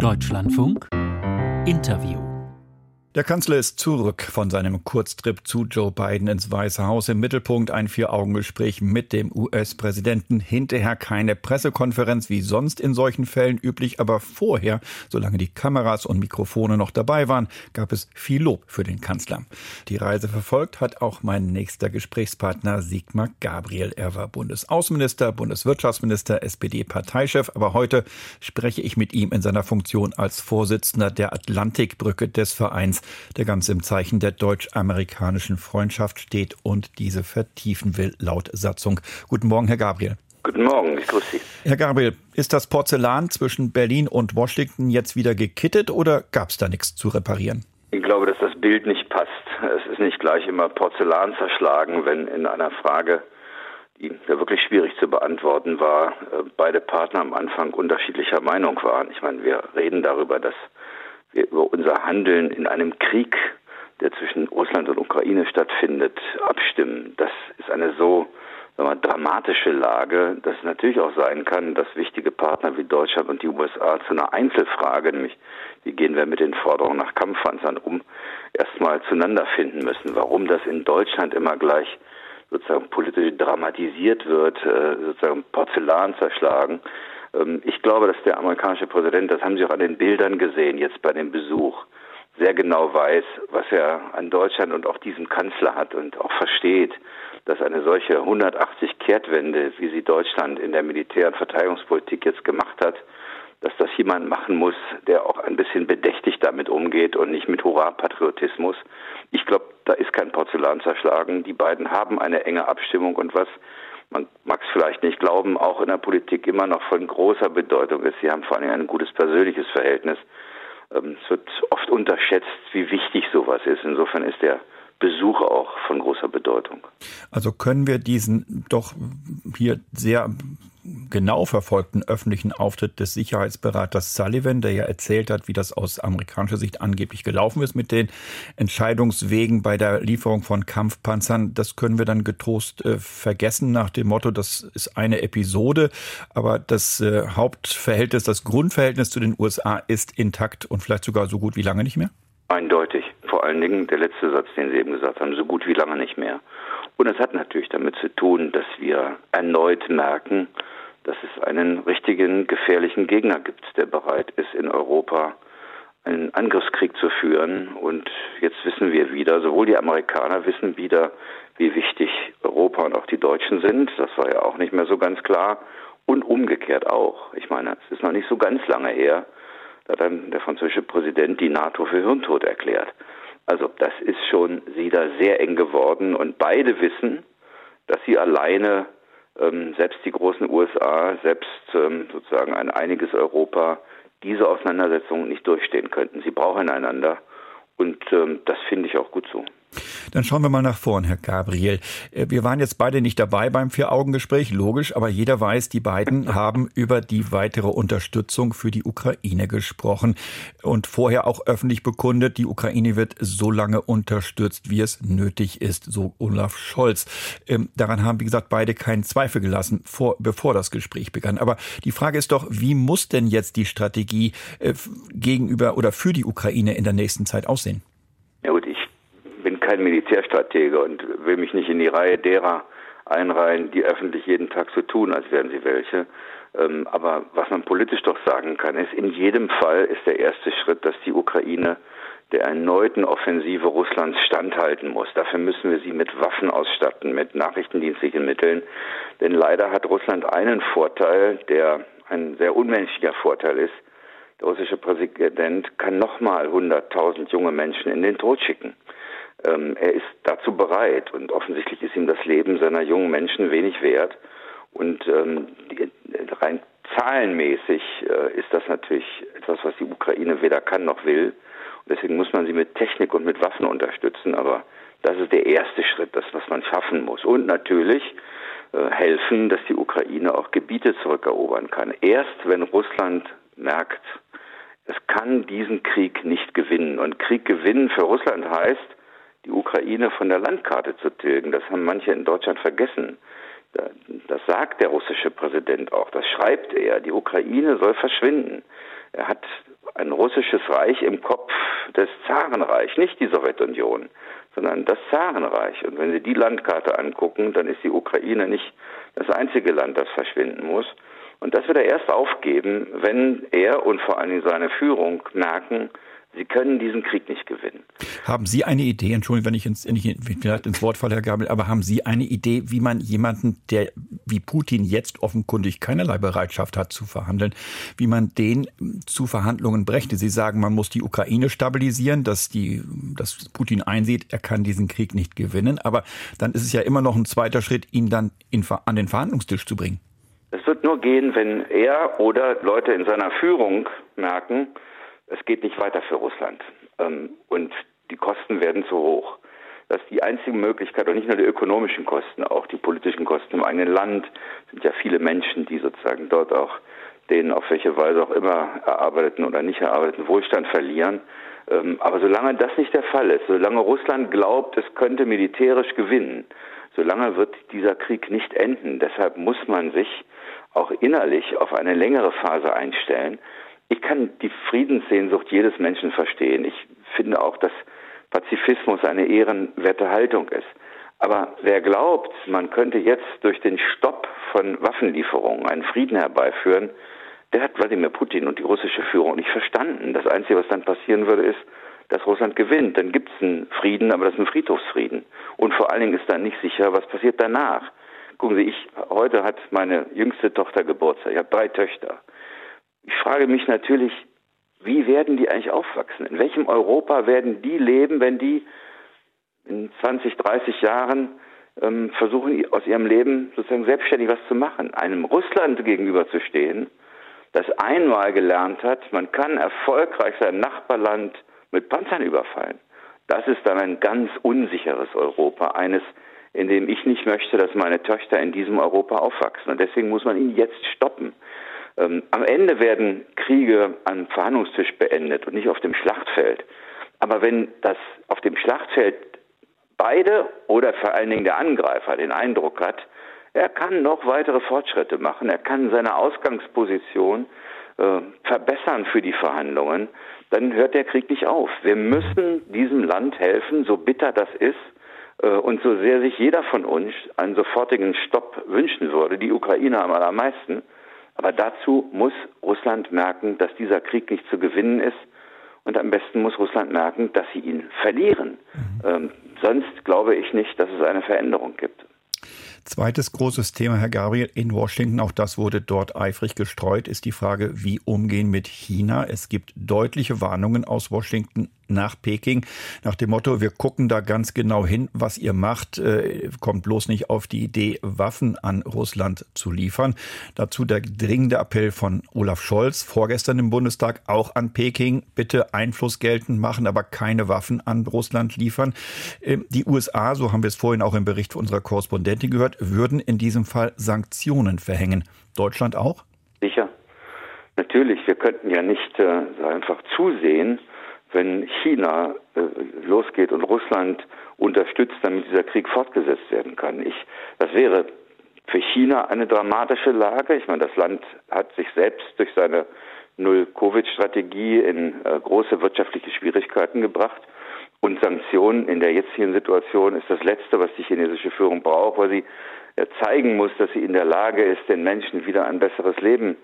Deutschlandfunk. Interview der Kanzler ist zurück von seinem Kurztrip zu Joe Biden ins Weiße Haus. Im Mittelpunkt ein Vier-Augen-Gespräch mit dem US-Präsidenten. Hinterher keine Pressekonferenz wie sonst in solchen Fällen üblich, aber vorher, solange die Kameras und Mikrofone noch dabei waren, gab es viel Lob für den Kanzler. Die Reise verfolgt hat auch mein nächster Gesprächspartner Sigmar Gabriel. Er war Bundesaußenminister, Bundeswirtschaftsminister, SPD-Parteichef, aber heute spreche ich mit ihm in seiner Funktion als Vorsitzender der Atlantikbrücke des Vereins der ganz im Zeichen der deutsch-amerikanischen Freundschaft steht und diese vertiefen will, laut Satzung. Guten Morgen, Herr Gabriel. Guten Morgen, ich grüße Sie. Herr Gabriel, ist das Porzellan zwischen Berlin und Washington jetzt wieder gekittet oder gab es da nichts zu reparieren? Ich glaube, dass das Bild nicht passt. Es ist nicht gleich immer Porzellan zerschlagen, wenn in einer Frage, die ja wirklich schwierig zu beantworten war, äh, beide Partner am Anfang unterschiedlicher Meinung waren. Ich meine, wir reden darüber, dass über unser Handeln in einem Krieg, der zwischen Russland und Ukraine stattfindet, abstimmen. Das ist eine so wir, dramatische Lage, dass es natürlich auch sein kann, dass wichtige Partner wie Deutschland und die USA zu einer Einzelfrage, nämlich wie gehen wir mit den Forderungen nach Kampfpanzern um, erstmal zueinander finden müssen. Warum das in Deutschland immer gleich sozusagen politisch dramatisiert wird, äh, sozusagen Porzellan zerschlagen, ich glaube, dass der amerikanische Präsident, das haben Sie auch an den Bildern gesehen, jetzt bei dem Besuch, sehr genau weiß, was er an Deutschland und auch diesem Kanzler hat und auch versteht, dass eine solche 180 Kehrtwende, wie sie Deutschland in der Militär- und Verteidigungspolitik jetzt gemacht hat, dass das jemand machen muss, der auch ein bisschen bedächtig damit umgeht und nicht mit Hurra-Patriotismus. Ich glaube, da ist kein Porzellan zerschlagen. Die beiden haben eine enge Abstimmung und was man mag es vielleicht nicht glauben, auch in der Politik immer noch von großer Bedeutung ist. Sie haben vor allem ein gutes persönliches Verhältnis. Ähm, es wird oft unterschätzt, wie wichtig sowas ist. Insofern ist der Besuch auch von großer Bedeutung. Also können wir diesen doch hier sehr genau verfolgten öffentlichen Auftritt des Sicherheitsberaters Sullivan, der ja erzählt hat, wie das aus amerikanischer Sicht angeblich gelaufen ist mit den Entscheidungswegen bei der Lieferung von Kampfpanzern. Das können wir dann getrost äh, vergessen nach dem Motto, das ist eine Episode, aber das äh, Hauptverhältnis, das Grundverhältnis zu den USA ist intakt und vielleicht sogar so gut wie lange nicht mehr? Eindeutig. Vor allen Dingen der letzte Satz, den Sie eben gesagt haben, so gut wie lange nicht mehr. Und es hat natürlich damit zu tun, dass wir erneut merken, dass es einen richtigen gefährlichen Gegner gibt, der bereit ist, in Europa einen Angriffskrieg zu führen. Und jetzt wissen wir wieder, sowohl die Amerikaner wissen wieder, wie wichtig Europa und auch die Deutschen sind. Das war ja auch nicht mehr so ganz klar. Und umgekehrt auch. Ich meine, es ist noch nicht so ganz lange her, da hat dann der französische Präsident die NATO für Hirntod erklärt. Also das ist schon wieder sehr eng geworden und beide wissen, dass sie alleine ähm, selbst die großen USA, selbst ähm, sozusagen ein einiges Europa diese Auseinandersetzung nicht durchstehen könnten. Sie brauchen einander und ähm, das finde ich auch gut so. Dann schauen wir mal nach vorn, Herr Gabriel. Äh, wir waren jetzt beide nicht dabei beim Vier-Augen-Gespräch, logisch, aber jeder weiß, die beiden haben über die weitere Unterstützung für die Ukraine gesprochen und vorher auch öffentlich bekundet, die Ukraine wird so lange unterstützt, wie es nötig ist, so Olaf Scholz. Ähm, daran haben, wie gesagt, beide keinen Zweifel gelassen, vor, bevor das Gespräch begann. Aber die Frage ist doch, wie muss denn jetzt die Strategie äh, gegenüber oder für die Ukraine in der nächsten Zeit aussehen? Kein Militärstratege und will mich nicht in die Reihe derer einreihen, die öffentlich jeden Tag so tun, als wären sie welche. Ähm, aber was man politisch doch sagen kann, ist, in jedem Fall ist der erste Schritt, dass die Ukraine der erneuten Offensive Russlands standhalten muss. Dafür müssen wir sie mit Waffen ausstatten, mit nachrichtendienstlichen Mitteln. Denn leider hat Russland einen Vorteil, der ein sehr unmenschlicher Vorteil ist. Der russische Präsident kann nochmal 100.000 junge Menschen in den Tod schicken. Ähm, er ist dazu bereit und offensichtlich ist ihm das Leben seiner jungen Menschen wenig wert. Und ähm, die, rein zahlenmäßig äh, ist das natürlich etwas, was die Ukraine weder kann noch will. Und deswegen muss man sie mit Technik und mit Waffen unterstützen. Aber das ist der erste Schritt, das, was man schaffen muss. Und natürlich äh, helfen, dass die Ukraine auch Gebiete zurückerobern kann. Erst wenn Russland merkt, es kann diesen Krieg nicht gewinnen. Und Krieg gewinnen für Russland heißt, die Ukraine von der Landkarte zu tilgen. Das haben manche in Deutschland vergessen. Das sagt der russische Präsident auch, das schreibt er. Die Ukraine soll verschwinden. Er hat russisches Reich im Kopf des Zarenreich, nicht die Sowjetunion, sondern das Zarenreich. Und wenn Sie die Landkarte angucken, dann ist die Ukraine nicht das einzige Land, das verschwinden muss. Und das wird er erst aufgeben, wenn er und vor allem seine Führung merken, Sie können diesen Krieg nicht gewinnen. Haben Sie eine Idee, Entschuldigung, wenn ich ins, vielleicht ins Wort falle, Herr Gabel, aber haben Sie eine Idee, wie man jemanden, der wie Putin jetzt offenkundig keinerlei Bereitschaft hat zu verhandeln, wie man den zu Verhandlungen brächte? Sie sagen, man muss die Ukraine stabilisieren, dass, die, dass Putin einsieht, er kann diesen Krieg nicht gewinnen, aber dann ist es ja immer noch ein zweiter Schritt, ihn dann in, an den Verhandlungstisch zu bringen. Es wird nur gehen, wenn er oder Leute in seiner Führung merken, es geht nicht weiter für Russland ähm, und die Kosten werden zu hoch. Das ist die einzige Möglichkeit, und nicht nur die ökonomischen Kosten, auch die politischen Kosten im eigenen Land sind ja viele Menschen, die sozusagen dort auch den auf welche Weise auch immer erarbeiteten oder nicht erarbeiteten Wohlstand verlieren. Ähm, aber solange das nicht der Fall ist, solange Russland glaubt, es könnte militärisch gewinnen, solange wird dieser Krieg nicht enden. Deshalb muss man sich auch innerlich auf eine längere Phase einstellen, ich kann die Friedenssehnsucht jedes Menschen verstehen. Ich finde auch, dass Pazifismus eine ehrenwerte Haltung ist. Aber wer glaubt, man könnte jetzt durch den Stopp von Waffenlieferungen einen Frieden herbeiführen, der hat Wladimir Putin und die russische Führung nicht verstanden. Das Einzige, was dann passieren würde, ist, dass Russland gewinnt. Dann gibt es einen Frieden, aber das ist ein Friedhofsfrieden. Und vor allen Dingen ist dann nicht sicher, was passiert danach. Gucken Sie, ich, heute hat meine jüngste Tochter Geburtstag. Ich habe drei Töchter. Ich frage mich natürlich, wie werden die eigentlich aufwachsen? In welchem Europa werden die leben, wenn die in 20, 30 Jahren ähm, versuchen, aus ihrem Leben sozusagen selbstständig was zu machen? Einem Russland gegenüberzustehen, das einmal gelernt hat, man kann erfolgreich sein Nachbarland mit Panzern überfallen. Das ist dann ein ganz unsicheres Europa, eines, in dem ich nicht möchte, dass meine Töchter in diesem Europa aufwachsen. Und deswegen muss man ihn jetzt stoppen. Ähm, am Ende werden Kriege am Verhandlungstisch beendet und nicht auf dem Schlachtfeld. Aber wenn das auf dem Schlachtfeld beide oder vor allen Dingen der Angreifer den Eindruck hat, er kann noch weitere Fortschritte machen, er kann seine Ausgangsposition äh, verbessern für die Verhandlungen, dann hört der Krieg nicht auf. Wir müssen diesem Land helfen, so bitter das ist äh, und so sehr sich jeder von uns einen sofortigen Stopp wünschen würde, die Ukraine am allermeisten. Aber dazu muss Russland merken, dass dieser Krieg nicht zu gewinnen ist. Und am besten muss Russland merken, dass sie ihn verlieren. Mhm. Ähm, sonst glaube ich nicht, dass es eine Veränderung gibt. Zweites großes Thema, Herr Gabriel, in Washington, auch das wurde dort eifrig gestreut, ist die Frage, wie umgehen mit China. Es gibt deutliche Warnungen aus Washington nach Peking nach dem Motto, wir gucken da ganz genau hin, was ihr macht, äh, kommt bloß nicht auf die Idee, Waffen an Russland zu liefern. Dazu der dringende Appell von Olaf Scholz vorgestern im Bundestag auch an Peking, bitte Einfluss geltend machen, aber keine Waffen an Russland liefern. Äh, die USA, so haben wir es vorhin auch im Bericht unserer Korrespondentin gehört, würden in diesem Fall Sanktionen verhängen. Deutschland auch? Sicher. Natürlich, wir könnten ja nicht äh, einfach zusehen, wenn China äh, losgeht und Russland unterstützt, damit dieser Krieg fortgesetzt werden kann. Ich, das wäre für China eine dramatische Lage. Ich meine, das Land hat sich selbst durch seine Null-Covid-Strategie in äh, große wirtschaftliche Schwierigkeiten gebracht. Und Sanktionen in der jetzigen Situation ist das Letzte, was die chinesische Führung braucht, weil sie ja zeigen muss, dass sie in der Lage ist, den Menschen wieder ein besseres Leben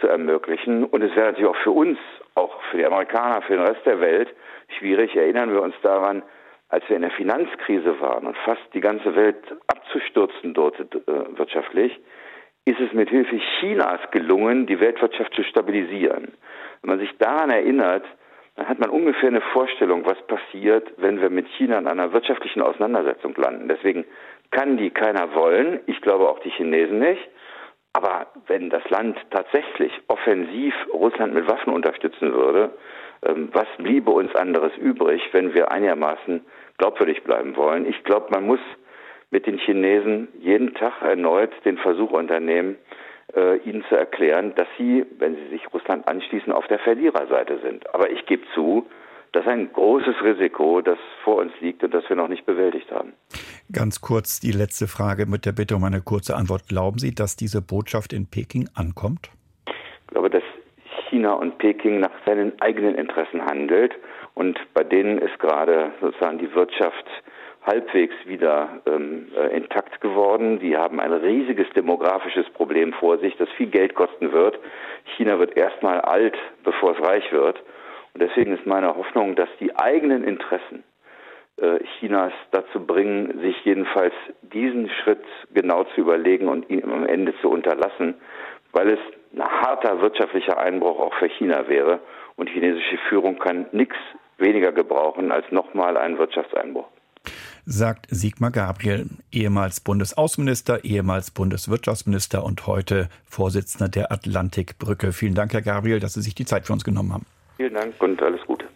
zu ermöglichen. Und es wäre natürlich auch für uns, auch für die Amerikaner, für den Rest der Welt schwierig. Erinnern wir uns daran, als wir in der Finanzkrise waren und fast die ganze Welt abzustürzen dort äh, wirtschaftlich, ist es mit Hilfe Chinas gelungen, die Weltwirtschaft zu stabilisieren. Wenn man sich daran erinnert, dann hat man ungefähr eine Vorstellung, was passiert, wenn wir mit China in einer wirtschaftlichen Auseinandersetzung landen. Deswegen kann die keiner wollen. Ich glaube auch die Chinesen nicht. Aber wenn das Land tatsächlich offensiv Russland mit Waffen unterstützen würde, ähm, was bliebe uns anderes übrig, wenn wir einigermaßen glaubwürdig bleiben wollen? Ich glaube, man muss mit den Chinesen jeden Tag erneut den Versuch unternehmen, äh, ihnen zu erklären, dass sie, wenn sie sich Russland anschließen, auf der Verliererseite sind. Aber ich gebe zu, das ist ein großes Risiko, das vor uns liegt und das wir noch nicht bewältigt haben. Ganz kurz die letzte Frage mit der Bitte um eine kurze Antwort. Glauben Sie, dass diese Botschaft in Peking ankommt? Ich glaube, dass China und Peking nach seinen eigenen Interessen handelt. Und bei denen ist gerade sozusagen die Wirtschaft halbwegs wieder ähm, äh, intakt geworden. Die haben ein riesiges demografisches Problem vor sich, das viel Geld kosten wird. China wird erstmal alt, bevor es reich wird. Und deswegen ist meine Hoffnung, dass die eigenen Interessen äh, Chinas dazu bringen, sich jedenfalls diesen Schritt genau zu überlegen und ihn am Ende zu unterlassen, weil es ein harter wirtschaftlicher Einbruch auch für China wäre. Und chinesische Führung kann nichts weniger gebrauchen als nochmal einen Wirtschaftseinbruch sagt Sigmar Gabriel, ehemals Bundesaußenminister, ehemals Bundeswirtschaftsminister und heute Vorsitzender der Atlantikbrücke. Vielen Dank, Herr Gabriel, dass Sie sich die Zeit für uns genommen haben. Vielen Dank und alles Gute.